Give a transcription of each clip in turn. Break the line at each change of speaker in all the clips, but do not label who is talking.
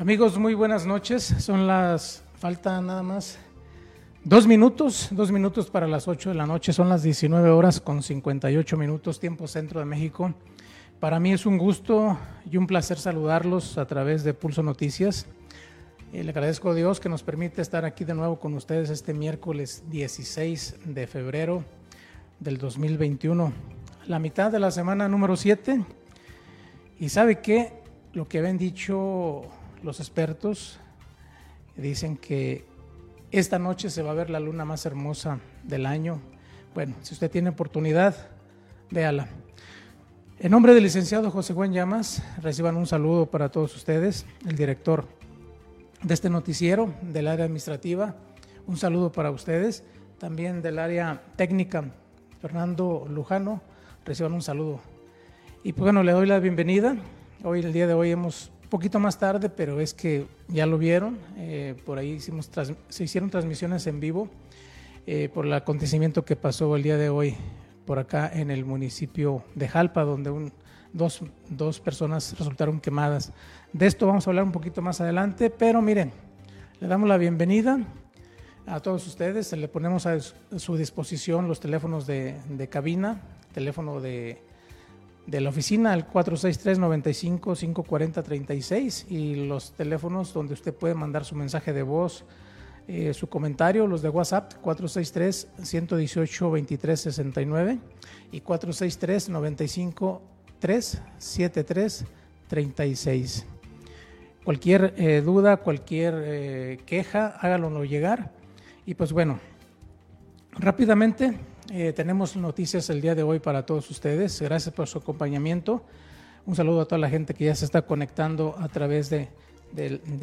Amigos, muy buenas noches. Son las, falta nada más dos minutos, dos minutos para las 8 de la noche. Son las 19 horas con 58 minutos, tiempo centro de México. Para mí es un gusto y un placer saludarlos a través de Pulso Noticias. Eh, le agradezco a Dios que nos permite estar aquí de nuevo con ustedes este miércoles 16 de febrero del 2021, la mitad de la semana número 7. Y sabe que lo que habían dicho los expertos dicen que esta noche se va a ver la luna más hermosa del año. Bueno, si usted tiene oportunidad, véala. En nombre del licenciado José Juan Llamas, reciban un saludo para todos ustedes, el director de este noticiero del área administrativa. Un saludo para ustedes. También del área técnica, Fernando Lujano. Reciban un saludo. Y pues bueno, le doy la bienvenida. Hoy, el día de hoy, hemos poquito más tarde, pero es que ya lo vieron. Eh, por ahí hicimos se hicieron transmisiones en vivo eh, por el acontecimiento que pasó el día de hoy por acá en el municipio de Jalpa, donde un, dos, dos personas resultaron quemadas. De esto vamos a hablar un poquito más adelante, pero miren, le damos la bienvenida a todos ustedes, le ponemos a su disposición los teléfonos de, de cabina, teléfono de, de, la oficina al 463-95-540-36 y los teléfonos donde usted puede mandar su mensaje de voz, eh, su comentario, los de WhatsApp 463-118-2369 y 463-95-373-36. Cualquier eh, duda, cualquier eh, queja, hágalo llegar. Y pues bueno, rápidamente eh, tenemos noticias el día de hoy para todos ustedes. Gracias por su acompañamiento. Un saludo a toda la gente que ya se está conectando a través de,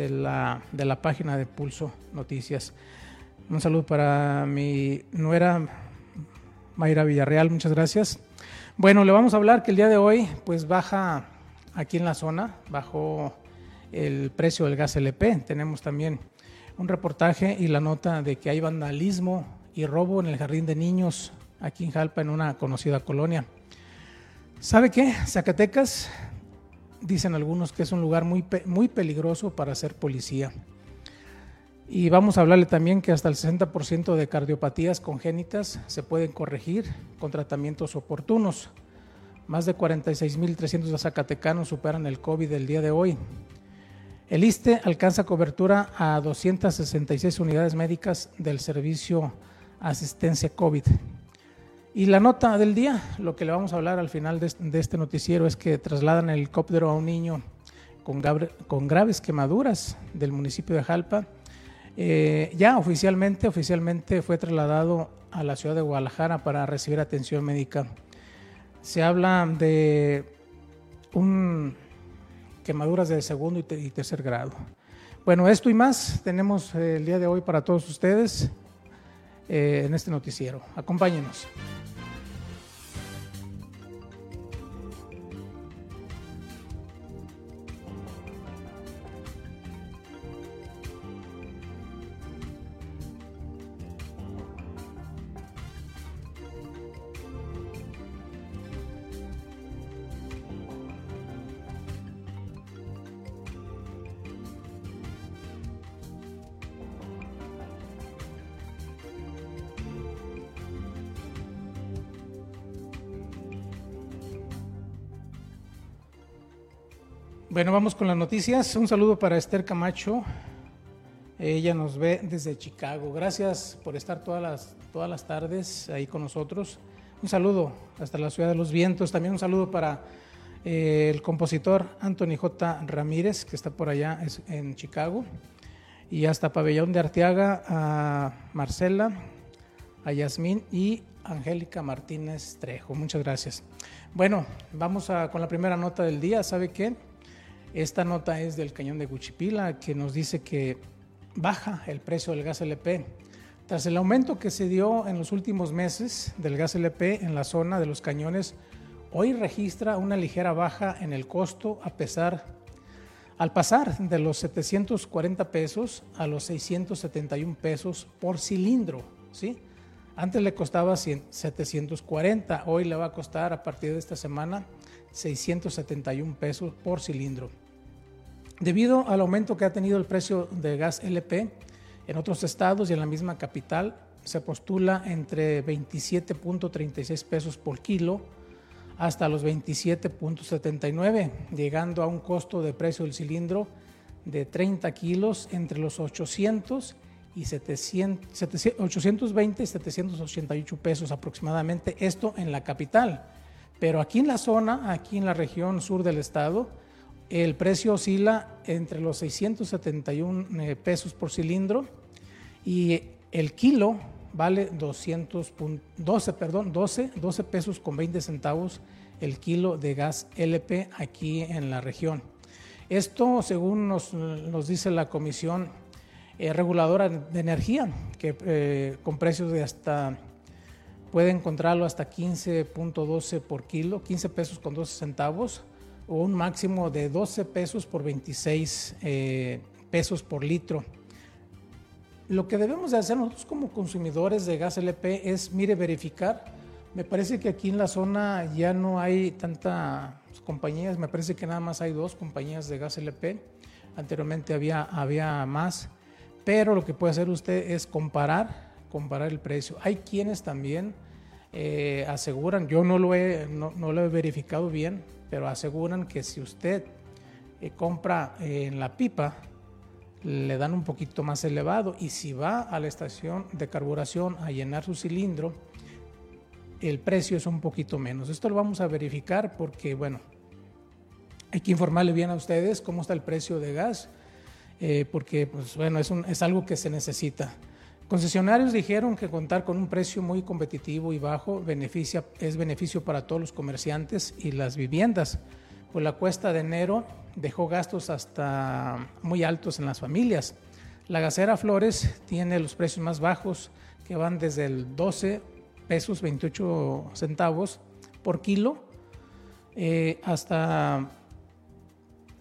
la, de la página de Pulso Noticias. Un saludo para mi nuera Mayra Villarreal, muchas gracias. Bueno, le vamos a hablar que el día de hoy pues baja aquí en la zona, bajó el precio del gas LP. Tenemos también un reportaje y la nota de que hay vandalismo y robo en el jardín de niños aquí en Jalpa, en una conocida colonia. ¿Sabe qué? Zacatecas, dicen algunos que es un lugar muy, muy peligroso para ser policía. Y vamos a hablarle también que hasta el 60% de cardiopatías congénitas se pueden corregir con tratamientos oportunos. Más de 46.300 zacatecanos superan el COVID el día de hoy. El ISTE alcanza cobertura a 266 unidades médicas del servicio asistencia COVID. Y la nota del día, lo que le vamos a hablar al final de este noticiero es que trasladan el helicóptero a un niño con, graves quemaduras del municipio de Jalpa. Eh, ya oficialmente, oficialmente fue trasladado a la ciudad de Guadalajara para recibir atención médica. Se habla de un quemaduras de segundo y, tercer grado. Bueno, esto y más tenemos eh, el día de hoy para todos ustedes eh, en este noticiero. Acompáñenos. Bueno, vamos con las noticias. Un saludo para Esther Camacho. Ella nos ve desde Chicago. Gracias por estar todas las, todas las tardes ahí con nosotros. Un saludo hasta la ciudad de los vientos. También un saludo para eh, el compositor Anthony J. Ramírez, que está por allá en Chicago. Y hasta Pabellón de Arteaga, a Marcela, a Yasmín y Angélica Martínez Trejo. Muchas gracias. Bueno, vamos con la primera nota del día. ¿Sabe qué? Esta nota es del cañón de Guchipila que nos dice que baja el precio del gas LP. Tras el aumento que se dio en los últimos meses del gas LP en la zona de los cañones, hoy registra una ligera baja en el costo a pesar, al pasar de los 740 pesos a los 671 pesos por cilindro, ¿sí? Antes le costaba 740, hoy le va a costar a partir de esta semana 671 pesos por cilindro. Debido al aumento que ha tenido el precio de gas LP en otros estados y en la misma capital, se postula entre 27.36 pesos por kilo hasta los 27.79, llegando a un costo de precio del cilindro de 30 kilos entre los 800 y 820 y 788 pesos aproximadamente, esto en la capital. Pero aquí en la zona, aquí en la región sur del estado, el precio oscila entre los 671 eh, pesos por cilindro y el kilo vale 212, perdón, 12, 12 pesos con 20 centavos el kilo de gas LP aquí en la región. Esto, según nos, dice la Comisión eh, Reguladora de Energía, que eh, con precios de hasta, puede encontrarlo hasta 15.12 por kilo, 15 pesos con 12 centavos, o un máximo de 12 pesos por 26 eh, pesos por litro. Lo que debemos de hacer nosotros como consumidores de gas LP es, mire, verificar. Me parece que aquí en la zona ya no hay tantas compañías, me parece que nada más hay dos compañías de gas LP. Anteriormente había, había más, pero lo que puede hacer usted es comparar, comparar el precio. Hay quienes también eh, aseguran, yo no lo, he, no, lo he verificado bien, pero aseguran que si usted eh, compra en la pipa, le dan un poquito más elevado y si va a la estación de carburación a llenar su cilindro, el precio es un poquito menos. Esto lo vamos a verificar porque, bueno, hay que informarle bien a ustedes cómo está el precio de gas, eh, porque, pues, bueno, es, es algo que se necesita. Concesionarios dijeron que contar con un precio muy competitivo y bajo beneficia, es beneficio para todos los comerciantes y las viviendas pues la cuesta de enero dejó gastos hasta muy altos en las familias. La gasera Flores tiene los precios más bajos que van desde el 12 pesos 28 centavos por kilo eh, hasta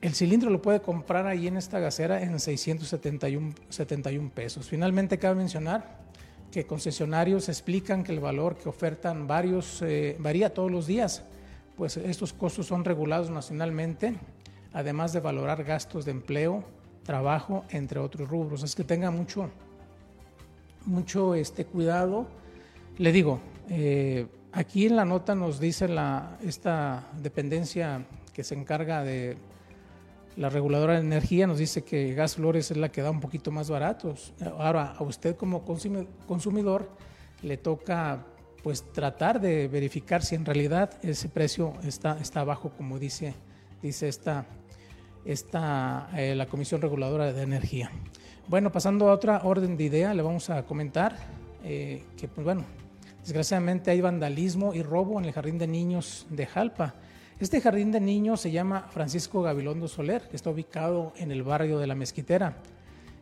el cilindro lo puede comprar ahí en esta gasera en 671 71 pesos. Finalmente cabe mencionar que concesionarios explican que el valor que ofertan varios eh, varía todos los días pues estos costos son regulados nacionalmente, además de valorar gastos de empleo, trabajo, entre otros rubros. Es que tenga mucho, mucho este cuidado. Le digo, eh, aquí en la nota nos dice esta dependencia que se encarga de la reguladora de energía, nos dice que Gas Flores es la que da un poquito más baratos. Ahora, a usted como consumidor le toca pues tratar de verificar si en realidad ese precio está, está bajo, como dice, dice esta, esta eh, la Comisión Reguladora de Energía. Bueno, pasando a otra orden de idea, le vamos a comentar eh, que, pues bueno, desgraciadamente hay vandalismo y robo en el Jardín de Niños de Jalpa. Este jardín de niños se llama Francisco Gabilondo Soler, que está ubicado en el barrio de la Mezquitera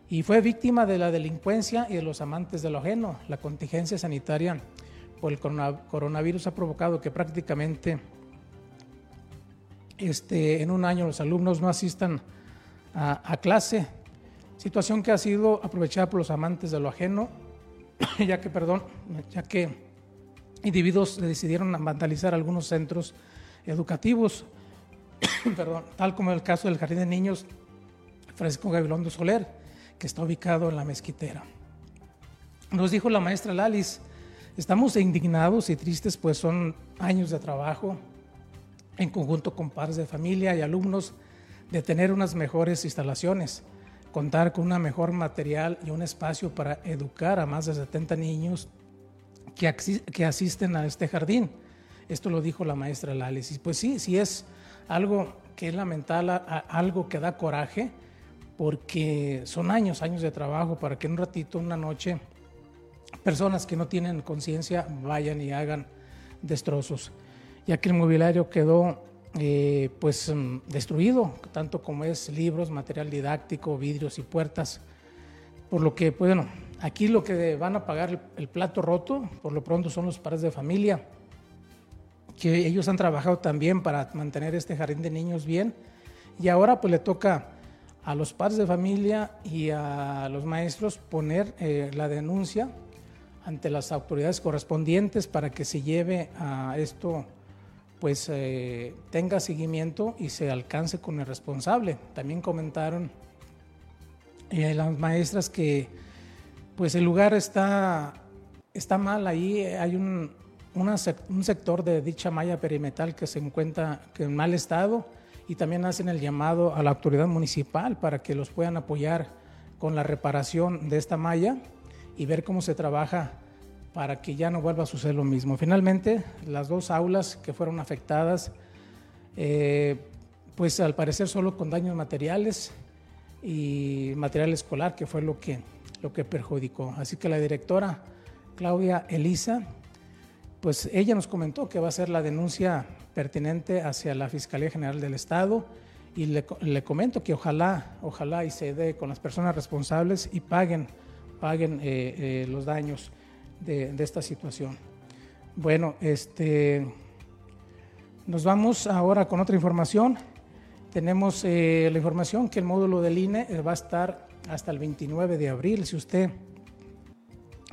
y fue víctima de la delincuencia y de los amantes de lo ajeno. La contingencia sanitaria el coronavirus ha provocado que prácticamente este, en un año los alumnos no asistan a, clase, situación que ha sido aprovechada por los amantes de lo ajeno, ya que, perdón, ya que individuos decidieron vandalizar algunos centros educativos, perdón, tal como el caso del Jardín de Niños Francisco Gabilondo Soler, que está ubicado en la mezquitera. Nos dijo la maestra Lalis, Estamos indignados y tristes, pues son años de trabajo en conjunto con padres de familia y alumnos de tener unas mejores instalaciones, contar con una mejor material y un espacio para educar a más de 70 niños que asisten a este jardín. Esto lo dijo la maestra Lales. Y pues sí, sí es algo que es lamentable, algo que da coraje, porque son años, años de trabajo para que en un ratito, una noche, personas que no tienen conciencia vayan y hagan destrozos, ya que el mobiliario quedó eh, pues mm, destruido, tanto como es libros, material didáctico, vidrios y puertas, por lo que, pues, bueno, aquí lo que van a pagar el, el plato roto, por lo pronto son los padres de familia, que ellos han trabajado también para mantener este jardín de niños bien, y ahora pues le toca a los padres de familia y a los maestros poner eh, la denuncia ante las autoridades correspondientes para que se lleve a esto, pues eh, tenga seguimiento y se alcance con el responsable. También comentaron eh, las maestras que pues el lugar está, está mal ahí, hay un, un sector de dicha malla perimetral que se encuentra en mal estado y también hacen el llamado a la autoridad municipal para que los puedan apoyar con la reparación de esta malla y ver cómo se trabaja para que ya no vuelva a suceder lo mismo. Finalmente, las dos aulas que fueron afectadas, eh, pues al parecer solo con daños materiales y material escolar, que fue lo que, lo que perjudicó. Así que la directora Claudia Elisa, pues ella nos comentó que va a ser la denuncia pertinente hacia la Fiscalía General del Estado y le, comento que ojalá, ojalá y se dé con las personas responsables y paguen, paguen eh, eh, los daños de, esta situación. Bueno, este, nos vamos ahora con otra información. Tenemos eh, la información que el módulo del INE va a estar hasta el 29 de abril. Si usted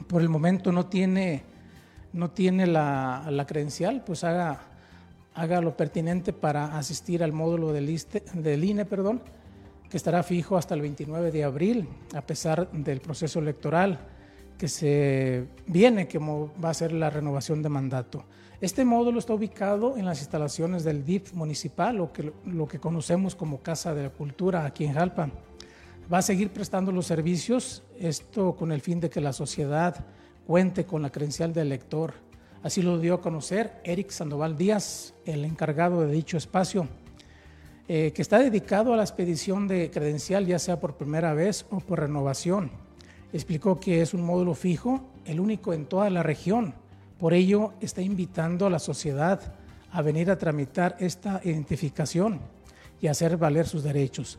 por el momento no tiene, no tiene la, la credencial, pues haga haga lo pertinente para asistir al módulo del, del INE, perdón, que estará fijo hasta el 29 de abril, a pesar del proceso electoral que se viene, que va a ser la renovación de mandato. Este módulo está ubicado en las instalaciones del DIF municipal, o que, lo que conocemos como Casa de la Cultura aquí en Jalpa. Va a seguir prestando los servicios, esto con el fin de que la sociedad cuente con la credencial de elector Así lo dio a conocer Eric Sandoval Díaz, el encargado de dicho espacio, eh, que está dedicado a la expedición de credencial, ya sea por primera vez o por renovación. Explicó que es un módulo fijo, el único en toda la región. Por ello, está invitando a la sociedad a venir a tramitar esta identificación y hacer valer sus derechos.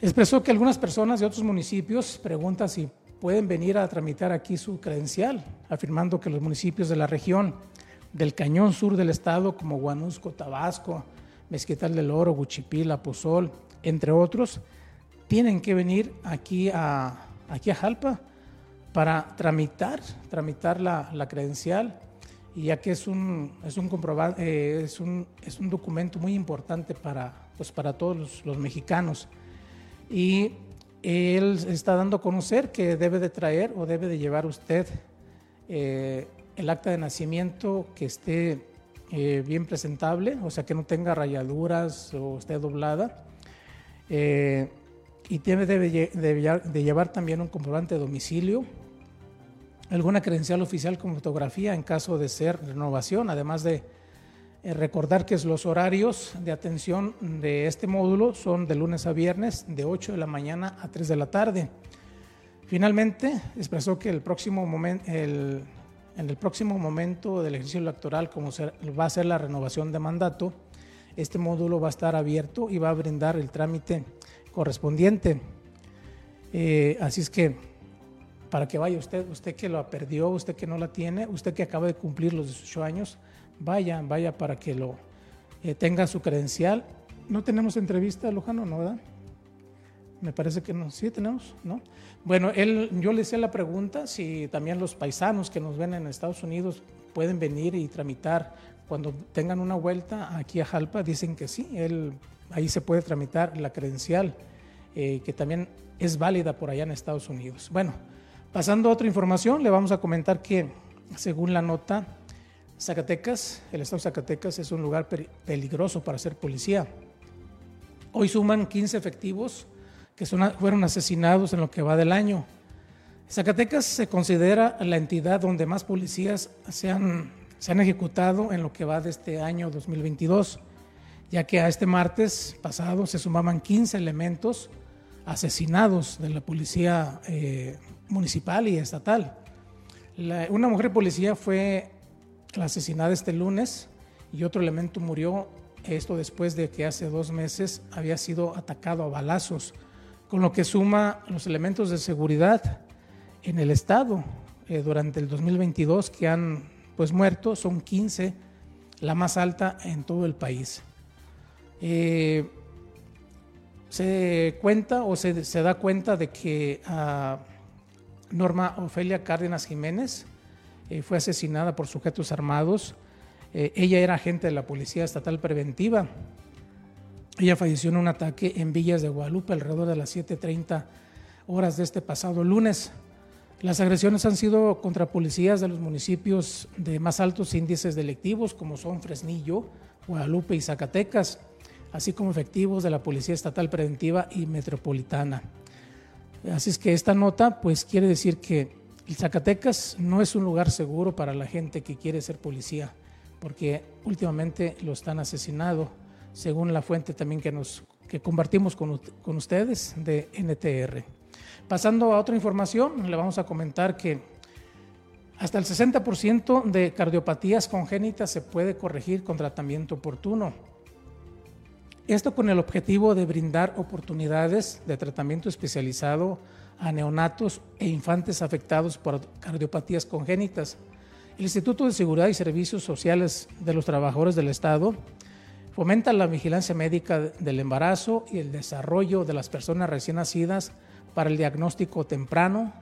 Expresó que algunas personas de otros municipios preguntan si pueden venir a tramitar aquí su credencial, afirmando que los municipios de la región del cañón sur del estado, como Guanusco, Tabasco, Mezquital del Oro, Guchipila, Pozol, entre otros, tienen que venir aquí a, aquí a Jalpa para tramitar, tramitar la, la credencial, y ya que es un, es un, eh, es un, es un documento muy importante para, pues para todos los, los mexicanos. Y él está dando a conocer que debe de traer o debe de llevar usted eh, el acta de nacimiento que esté eh, bien presentable, o sea que no tenga rayaduras o esté doblada. Eh, y debe de, llevar también un comprobante de domicilio, alguna credencial oficial con fotografía en caso de ser renovación, además de recordar que los horarios de atención de este módulo son de lunes a viernes de 8 de la mañana a 3 de la tarde. Finalmente, expresó que el próximo momento, en el próximo momento del ejercicio electoral, como va a ser la renovación de mandato, este módulo va a estar abierto y va a brindar el trámite correspondiente. Eh, así es que para que vaya usted, usted que lo perdió, usted que no la tiene, usted que acaba de cumplir los 18 años, vaya, vaya para que lo eh, tenga su credencial. ¿No tenemos entrevista, Lujano, no, verdad? Me parece que no. Sí, tenemos, ¿no? Bueno, él, yo le hice la pregunta si también los paisanos que nos ven en Estados Unidos pueden venir y tramitar cuando tengan una vuelta aquí a Jalpa. Dicen que sí, él, ahí se puede tramitar la credencial, eh, que también es válida por allá en Estados Unidos. Bueno, pasando a otra información, le vamos a comentar que según la nota, Zacatecas, el estado de Zacatecas es un lugar peligroso para ser policía. Hoy suman 15 efectivos que fueron asesinados en lo que va del año. Zacatecas se considera la entidad donde más policías se han, se han ejecutado en lo que va de este año 2022, ya que a este martes pasado se sumaban 15 elementos asesinados de la policía eh, municipal y estatal. una mujer policía fue la asesinada este lunes y otro elemento murió, esto después de que hace dos meses había sido atacado a balazos, con lo que suma los elementos de seguridad en el estado eh, durante el 2022 que han pues muerto, son 15, la más alta en todo el país. Eh, se cuenta o se, da cuenta de que ah, Norma Ofelia Cárdenas Jiménez eh, fue asesinada por sujetos armados. Eh, ella era agente de la Policía Estatal Preventiva. Ella falleció en un ataque en Villas de Guadalupe alrededor de las 7.30 horas de este pasado lunes. Las agresiones han sido contra policías de los municipios de más altos índices delictivos, como son Fresnillo, Guadalupe y Zacatecas, así como efectivos de la Policía Estatal Preventiva y Metropolitana. Así es que esta nota pues quiere decir que el Zacatecas no es un lugar seguro para la gente que quiere ser policía, porque últimamente lo están asesinando, según la fuente también que nos que compartimos con, con ustedes de NTR. Pasando a otra información, le vamos a comentar que hasta el 60% de cardiopatías congénitas se puede corregir con tratamiento oportuno. Esto con el objetivo de brindar oportunidades de tratamiento especializado a neonatos e infantes afectados por cardiopatías congénitas. El Instituto de Seguridad y Servicios Sociales de los Trabajadores del Estado fomenta la vigilancia médica del embarazo y el desarrollo de las personas recién nacidas para el diagnóstico temprano,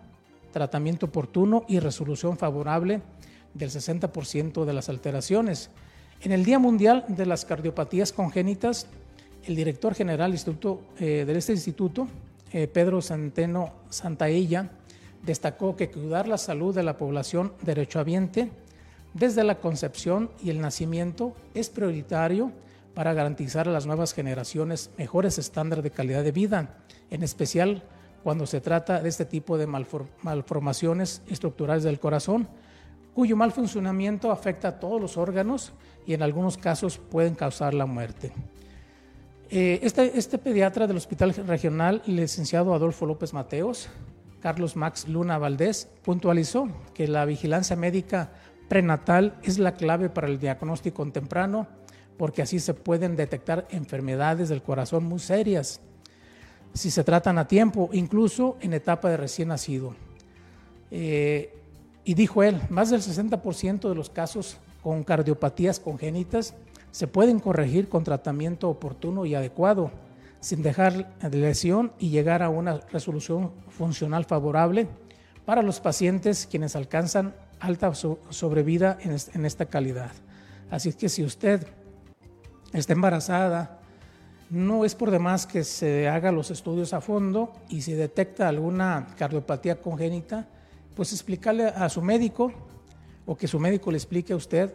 tratamiento oportuno y resolución favorable del 60% de las alteraciones. En el Día Mundial de las Cardiopatías Congénitas, el director general instituto, eh, de este instituto, eh, Pedro Centeno Santaella, destacó que cuidar la salud de la población derechohabiente desde la concepción y el nacimiento es prioritario para garantizar a las nuevas generaciones mejores estándares de calidad de vida, en especial cuando se trata de este tipo de malformaciones estructurales del corazón, cuyo mal funcionamiento afecta a todos los órganos y en algunos casos pueden causar la muerte. Eh, este, este, pediatra del Hospital Regional, licenciado Adolfo López Mateos, Carlos Max Luna Valdés, puntualizó que la vigilancia médica prenatal es la clave para el diagnóstico temprano, porque así se pueden detectar enfermedades del corazón muy serias si se tratan a tiempo, incluso en etapa de recién nacido. Eh, y dijo él, más del 60% de los casos con cardiopatías congénitas se pueden corregir con tratamiento oportuno y adecuado, sin dejar lesión y llegar a una resolución funcional favorable para los pacientes quienes alcanzan alta sobrevida en esta calidad. Así que si usted está embarazada, no es por demás que se haga los estudios a fondo y si detecta alguna cardiopatía congénita, pues explicarle a su médico o que su médico le explique a usted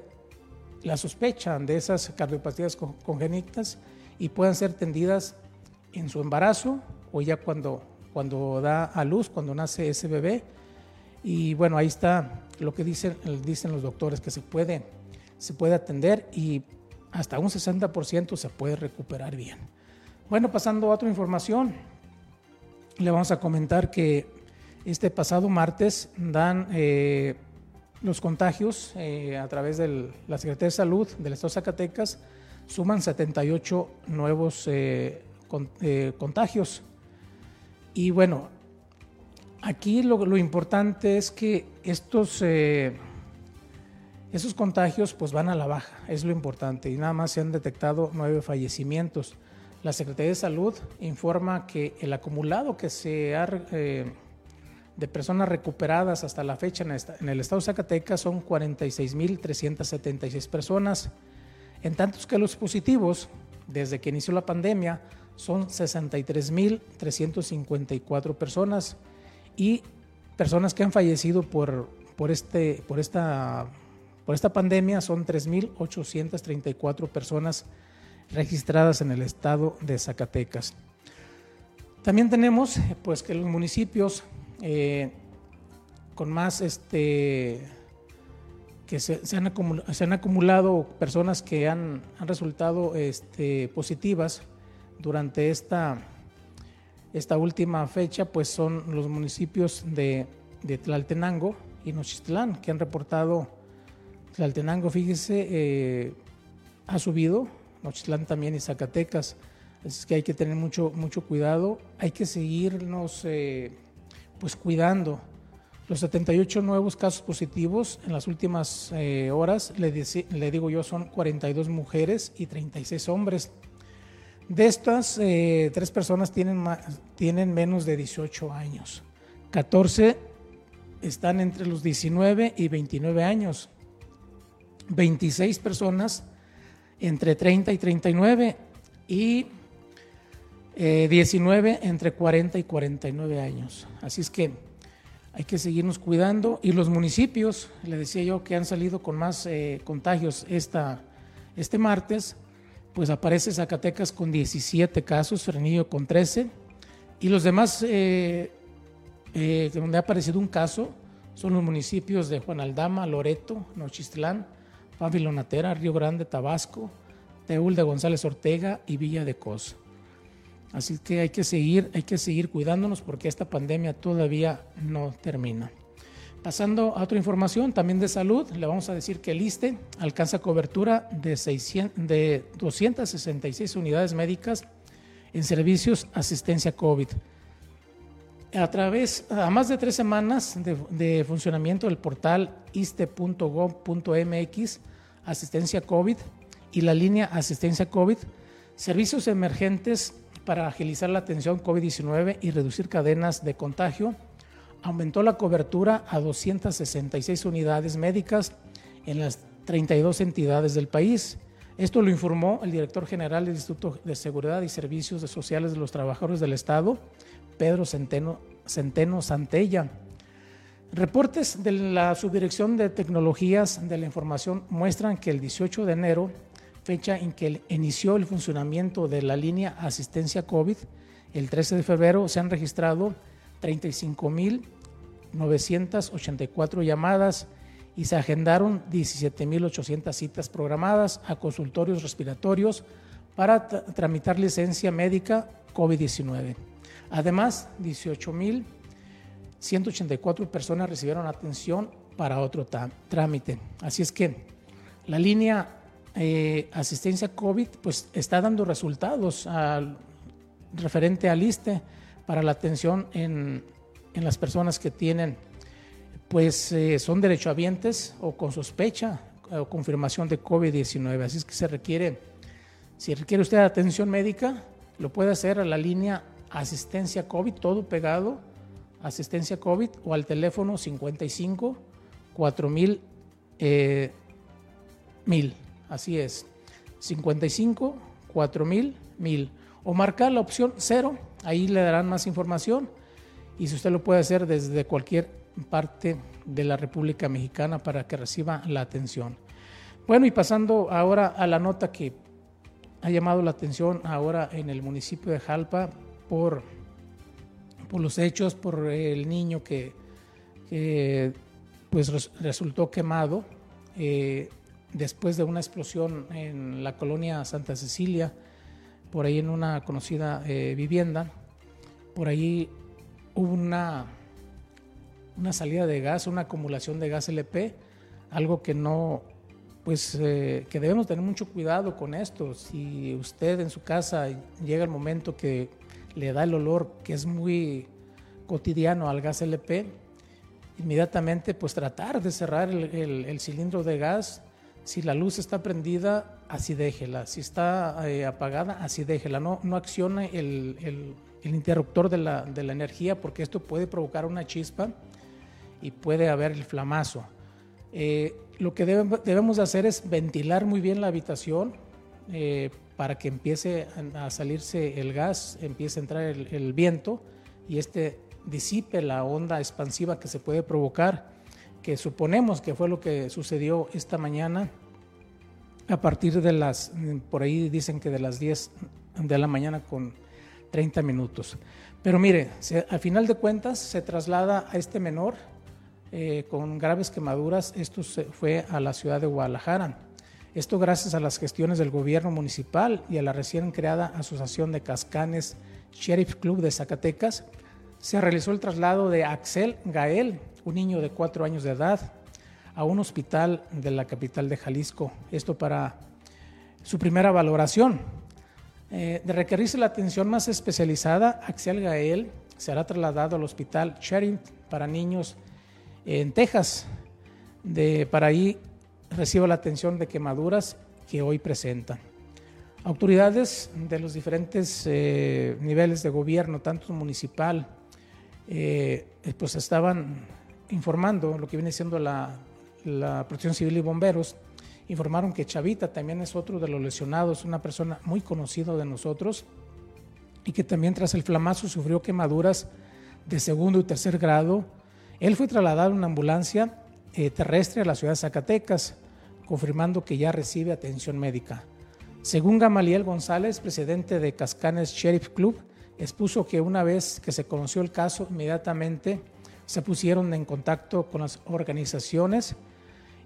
la sospecha de esas cardiopatías congénitas y puedan ser tendidas en su embarazo o ya cuando, cuando da a luz, cuando nace ese bebé. Y bueno, ahí está lo que dicen, dicen los doctores, que se puede, se puede atender y hasta un 60% se puede recuperar bien. Bueno, pasando a otra información, le vamos a comentar que este pasado martes dan eh, los contagios eh, a través de la Secretaría de Salud del Estado de Zacatecas, suman 78 nuevos eh, contagios. Y bueno, aquí lo, lo, importante es que estos esos contagios pues van a la baja, es lo importante, y nada más se han detectado nueve fallecimientos. La Secretaría de Salud informa que el acumulado que se ha eh, de personas recuperadas hasta la fecha en, el estado de Zacatecas son 46.376 personas, en tantos que los positivos, desde que inició la pandemia, son 63.354 personas y personas que han fallecido por, por, este, por esta por esta pandemia son 3.834 personas registradas en el estado de Zacatecas. También tenemos pues que los municipios eh, con más este que se, han acumulado, personas que han, resultado este, positivas durante esta, esta última fecha, pues son los municipios de, de Tlaltenango y Nochistlán, que han reportado Tlaltenango, fíjese, eh, ha subido, Nochitlán también y Zacatecas. Es que hay que tener mucho, mucho cuidado, hay que seguirnos eh, pues cuidando. Los 78 nuevos casos positivos en las últimas eh, horas, le, le, digo yo, son 42 mujeres y 36 hombres. De estas, eh, tres personas tienen, tienen menos de 18 años. 14 están entre los 19 y 29 años. 26 personas entre 30 y 39 y 19 eh, entre 40 y 49 años. Así es que hay que seguirnos cuidando y los municipios, le decía yo que han salido con más eh, contagios esta, este martes, pues aparece Zacatecas con 17 casos, Frenillo con 13 y los demás eh, donde ha aparecido un caso son los municipios de Juan Aldama, Loreto, Nochistlán, Pavilonatera, Río Grande, Tabasco, Teúl de González Ortega y Villa de Cos. Así que hay que seguir, hay que seguir cuidándonos porque esta pandemia todavía no termina. Pasando a otra información también de salud, le vamos a decir que el ISTE alcanza cobertura de, 600, de 266 unidades médicas en servicios asistencia COVID. A través, a más de tres semanas de, funcionamiento del portal iste.gov.mx, asistencia COVID y la línea asistencia COVID, servicios emergentes para agilizar la atención COVID-19 y reducir cadenas de contagio, aumentó la cobertura a 266 unidades médicas en las 32 entidades del país. Esto lo informó el director general del Instituto de Seguridad y Servicios Sociales de los Trabajadores del Estado, Pedro Centeno, Centeno Santella. Reportes de la Subdirección de Tecnologías de la Información muestran que el 18 de enero fecha en que inició el funcionamiento de la línea asistencia COVID, el 13 de febrero se han registrado 35.984 llamadas y se agendaron 17.800 citas programadas a consultorios respiratorios para tramitar licencia médica COVID-19. Además, 18.184 personas recibieron atención para otro trámite. Así es que la línea eh, asistencia COVID pues está dando resultados referente al ISTE para la atención en, las personas que tienen pues eh, son derechohabientes o con sospecha o confirmación de COVID-19. Así es que se requiere, si requiere usted atención médica, lo puede hacer a la línea asistencia COVID, todo pegado, asistencia COVID o al teléfono 55 4000 eh, mil. Así es. 55 4000 1000. O marcar la opción 0, ahí le darán más información. Y si usted lo puede hacer desde cualquier parte de la República Mexicana para que reciba la atención. Bueno, y pasando ahora a la nota que ha llamado la atención ahora en el municipio de Jalpa por, por los hechos, por el niño que, pues resultó quemado. Eh, después de una explosión en la colonia Santa Cecilia, por ahí en una conocida eh, vivienda, por ahí hubo una, una salida de gas, una acumulación de gas LP, algo que no, pues eh, que debemos tener mucho cuidado con esto. Si usted en su casa llega el momento que le da el olor que es muy cotidiano al gas LP, inmediatamente pues tratar de cerrar el cilindro de gas si la luz está prendida, así déjela. Si está eh, apagada, así déjela. No, no accione el, interruptor de la, energía porque esto puede provocar una chispa y puede haber el flamazo. Eh, lo que debemos hacer es ventilar muy bien la habitación eh, para que empiece a salirse el gas, empiece a entrar el, el viento y este disipe la onda expansiva que se puede provocar que suponemos que fue lo que sucedió esta mañana a partir de las, por ahí dicen que de las 10 de la mañana con 30 minutos. Pero mire, al final de cuentas se traslada a este menor eh, con graves quemaduras, esto se fue a la ciudad de Guadalajara. Esto gracias a las gestiones del gobierno municipal y a la recién creada Asociación de Cascanes Sheriff Club de Zacatecas, se realizó el traslado de Axel Gael, un niño de cuatro años de edad, a un hospital de la capital de Jalisco. Esto para su primera valoración. Eh, de requerirse la atención más especializada, Axel Gael será trasladado al hospital Sheriff para niños en Texas. Para ahí reciba la atención de quemaduras que hoy presenta. Autoridades de los diferentes eh, niveles de gobierno, tanto municipal, eh, pues estaban informando lo que viene siendo la, Protección Civil y Bomberos, informaron que Chavita también es otro de los lesionados, una persona muy conocido de nosotros y que también tras el flamazo sufrió quemaduras de segundo y tercer grado. Él fue trasladado en una ambulancia eh, terrestre a la ciudad de Zacatecas, confirmando que ya recibe atención médica. Según Gamaliel González, presidente de Cascanes Sheriff Club, expuso que una vez que se conoció el caso, inmediatamente se pusieron en contacto con las organizaciones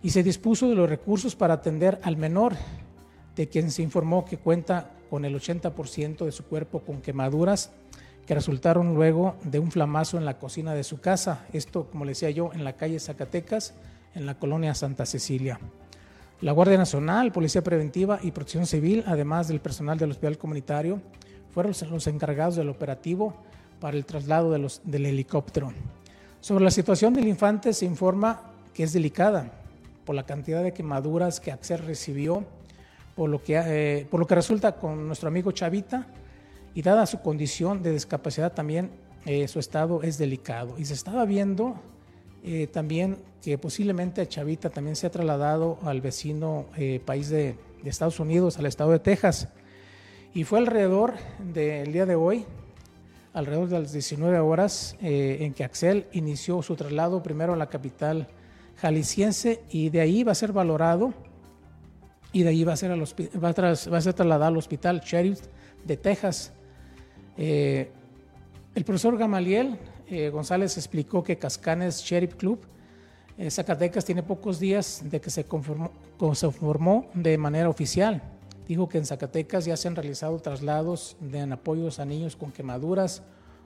y se dispuso de los recursos para atender al menor, de quien se informó que cuenta con el 80% de su cuerpo con quemaduras que resultaron luego de un flamazo en la cocina de su casa. Esto, como le decía yo, en la calle Zacatecas, en la colonia Santa Cecilia. La Guardia Nacional, Policía Preventiva y Protección Civil, además del personal del hospital comunitario, fueron los encargados del operativo para el traslado de los, del helicóptero. Sobre la situación del infante se informa que es delicada por la cantidad de quemaduras que Axel recibió, por lo que, eh, por lo que resulta con nuestro amigo Chavita, y dada su condición de discapacidad también eh, su estado es delicado. Y se estaba viendo eh, también que posiblemente Chavita también se ha trasladado al vecino eh, país de, Estados Unidos, al estado de Texas. Y fue alrededor del día de hoy, alrededor de las 19 horas, eh, en que Axel inició su traslado primero a la capital jalisciense y de ahí va a ser valorado y de ahí va a ser, al va va a ser trasladado al hospital Sheriff de Texas. el profesor Gamaliel eh, González explicó que Cascanes Sheriff Club eh, Zacatecas tiene pocos días de que se, se formó de manera oficial. Dijo que en Zacatecas ya se han realizado traslados de apoyos a niños con quemaduras.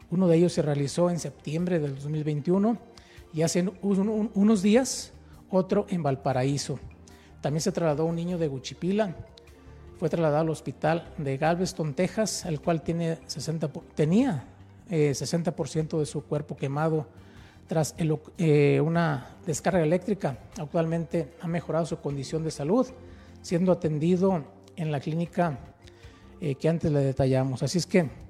Uno de ellos se realizó en septiembre del 2021 y hace unos días otro en Valparaíso. También se trasladó un niño de Guchipila. Fue trasladado al hospital de Galveston, Texas, el cual tiene 60, tenía 60% eh, de su cuerpo quemado tras eh, una descarga eléctrica. Actualmente ha mejorado su condición de salud, siendo atendido en la clínica eh, que antes le detallamos. Así es que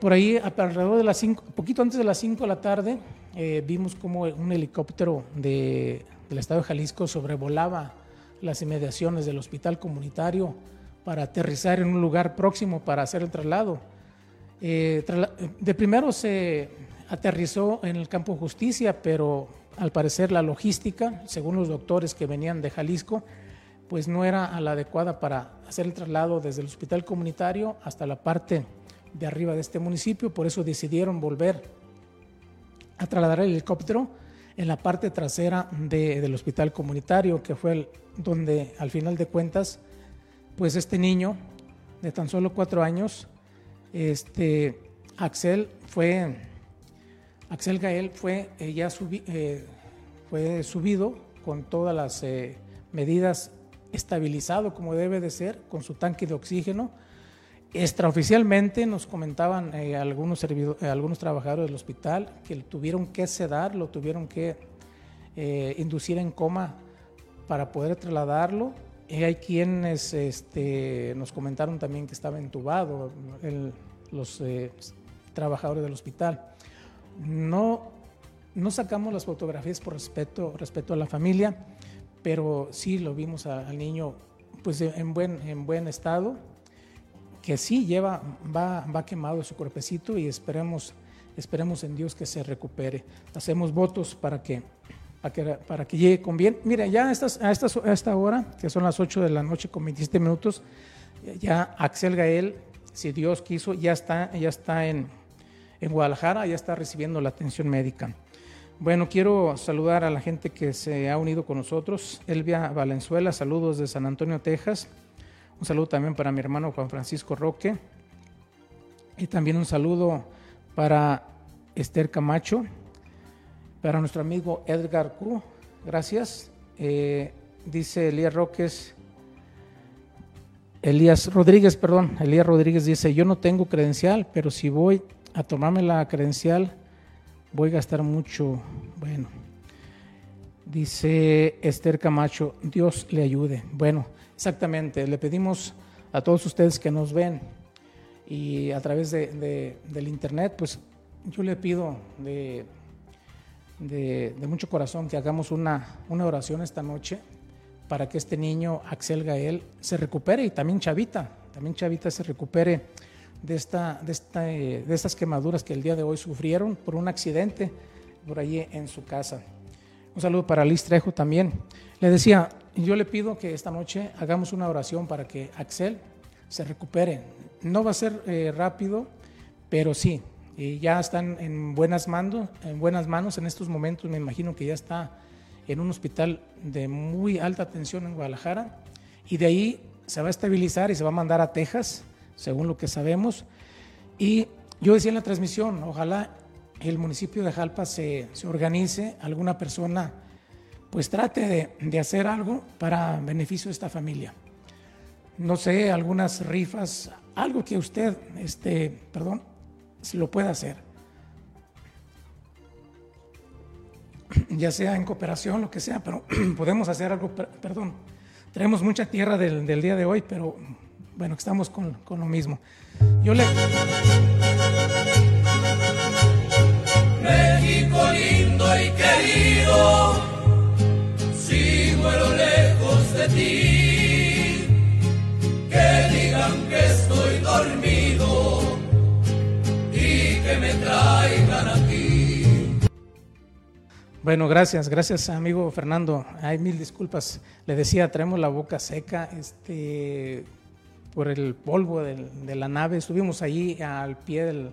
por ahí, alrededor de las 5, poquito antes de las 5 de la tarde, vimos como un helicóptero de, del estado de Jalisco sobrevolaba las inmediaciones del hospital comunitario para aterrizar en un lugar próximo para hacer el traslado. Eh, de primero se aterrizó en el campo de justicia, pero al parecer la logística, según los doctores que venían de Jalisco, pues no era la adecuada para hacer el traslado desde el hospital comunitario hasta la parte de arriba de este municipio, por eso decidieron volver a trasladar el helicóptero en la parte trasera del hospital comunitario, que fue donde al final de cuentas, pues este niño de tan solo cuatro años este, Axel fue, Axel Gael fue eh, ya eh, subido con todas las eh, medidas estabilizado como debe de ser, con su tanque de oxígeno. Extraoficialmente nos comentaban algunos, algunos trabajadores del hospital que lo tuvieron que sedar, lo tuvieron que inducir en coma para poder trasladarlo y hay quienes este, nos comentaron también que estaba entubado los eh, trabajadores del hospital. No, no sacamos las fotografías por respeto, respeto a la familia, pero sí lo vimos al niño pues en buen, en buen estado, que sí lleva, va, va quemado su cuerpecito y esperemos, esperemos en Dios que se recupere. Hacemos votos para que para que, llegue con bien. Mira, ya a, estas, a, esta hora, que son las 8 de la noche con 27 minutos, ya Axel Gael, si Dios quiso, ya está, ya está en, en Guadalajara, ya está recibiendo la atención médica. Bueno, quiero saludar a la gente que se ha unido con nosotros. Elvia Valenzuela, saludos de San Antonio, Texas. Un saludo también para mi hermano Juan Francisco Roque. Y también un saludo para Esther Camacho, para nuestro amigo Edgar Q, gracias. Eh, dice Elías Roques, Elías Rodríguez, perdón, Elías Rodríguez dice, yo no tengo credencial, pero si voy a tomarme la credencial, voy a gastar mucho. Bueno, dice Esther Camacho, Dios le ayude. Bueno, exactamente, le pedimos a todos ustedes que nos ven y a través de, del internet, pues yo le pido de, de, mucho corazón que hagamos una, una oración esta noche para que este niño, Axel Gael, se recupere y también Chavita, también Chavita se recupere de, esta, de, esta, eh, de estas quemaduras que el día de hoy sufrieron por un accidente por allí en su casa. Un saludo para Liz Trejo también. Le decía, yo le pido que esta noche hagamos una oración para que Axel se recupere. No va a ser eh, rápido, pero sí, ya están en buenas, manos, en buenas manos en estos momentos. Me imagino que ya está en un hospital de muy alta tensión en Guadalajara y de ahí se va a estabilizar y se va a mandar a Texas, según lo que sabemos. Y yo decía en la transmisión, ojalá el municipio de Jalpa se, se organice, alguna persona pues trate de, de, hacer algo para beneficio de esta familia. No sé, algunas rifas, algo que usted, este, perdón, lo puede hacer. Ya sea en cooperación, lo que sea, pero podemos hacer algo, perdón. Tenemos mucha tierra del, del día de hoy, pero bueno, estamos con, con lo mismo. Yo le...
México lindo y querido, si muero lejos de ti, que digan que estoy dormido y que me traigan aquí.
Bueno, gracias, gracias amigo Fernando. Hay mil disculpas. Le decía, traemos la boca seca, este, por el polvo de la nave. Estuvimos allí al pie del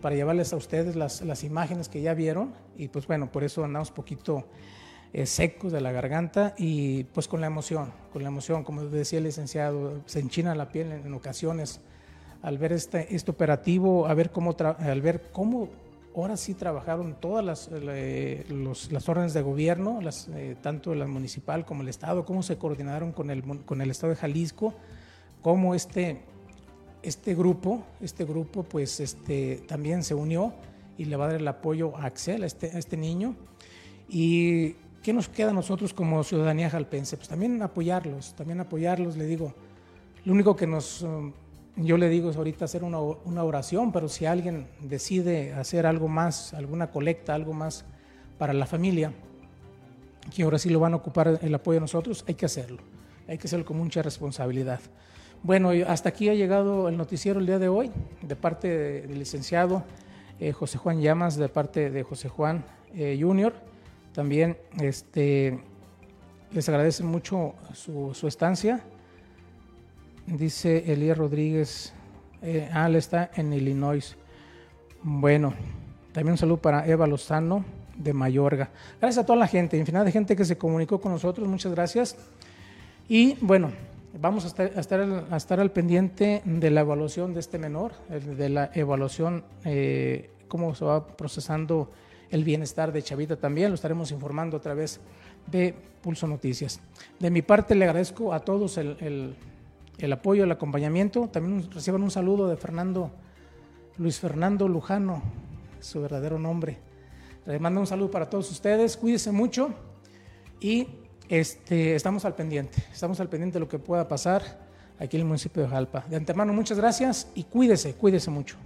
para llevarles a ustedes las, las, imágenes que ya vieron y pues bueno, por eso andamos poquito eh, secos de la garganta y pues con la emoción, con la emoción, como decía el licenciado, se enchina la piel en, ocasiones al ver este, este operativo, a ver cómo al ver cómo ahora sí trabajaron todas las, eh, los, las órdenes de gobierno, las, eh, tanto la municipal como el Estado, cómo se coordinaron con el, con el Estado de Jalisco, cómo este este grupo, este grupo pues este, también se unió y le va a dar el apoyo a Axel, a este, a este niño. ¿Y qué nos queda a nosotros como ciudadanía jalpense? Pues también apoyarlos, también apoyarlos, le digo. Lo único que nos, um, yo le digo es ahorita hacer una, una oración, pero si alguien decide hacer algo más, alguna colecta, algo más para la familia, que ahora sí lo van a ocupar el apoyo de nosotros, hay que hacerlo. Hay que hacerlo con mucha responsabilidad. Bueno, hasta aquí ha llegado el noticiero el día de hoy, de parte del licenciado eh, José Juan Llamas, de parte de José Juan eh, Junior. También este, les agradece mucho su, estancia. Dice Elías Rodríguez, eh, ah, él está en Illinois. Bueno, también un saludo para Eva Lozano de Mayorga. Gracias a toda la gente, infinidad de gente que se comunicó con nosotros, muchas gracias. Y bueno, Vamos a estar, a estar, al pendiente de la evaluación de este menor, de la evaluación, eh, cómo se va procesando el bienestar de Chavita también, lo estaremos informando a través de Pulso Noticias. De mi parte le agradezco a todos el, el, apoyo, el acompañamiento. También reciban un saludo de Fernando, Luis Fernando Lujano, su verdadero nombre. Les mando un saludo para todos ustedes, cuídense mucho y este, estamos al pendiente, estamos al pendiente de lo que pueda pasar aquí en el municipio de Jalpa. De antemano, muchas gracias y cuídese, cuídese mucho.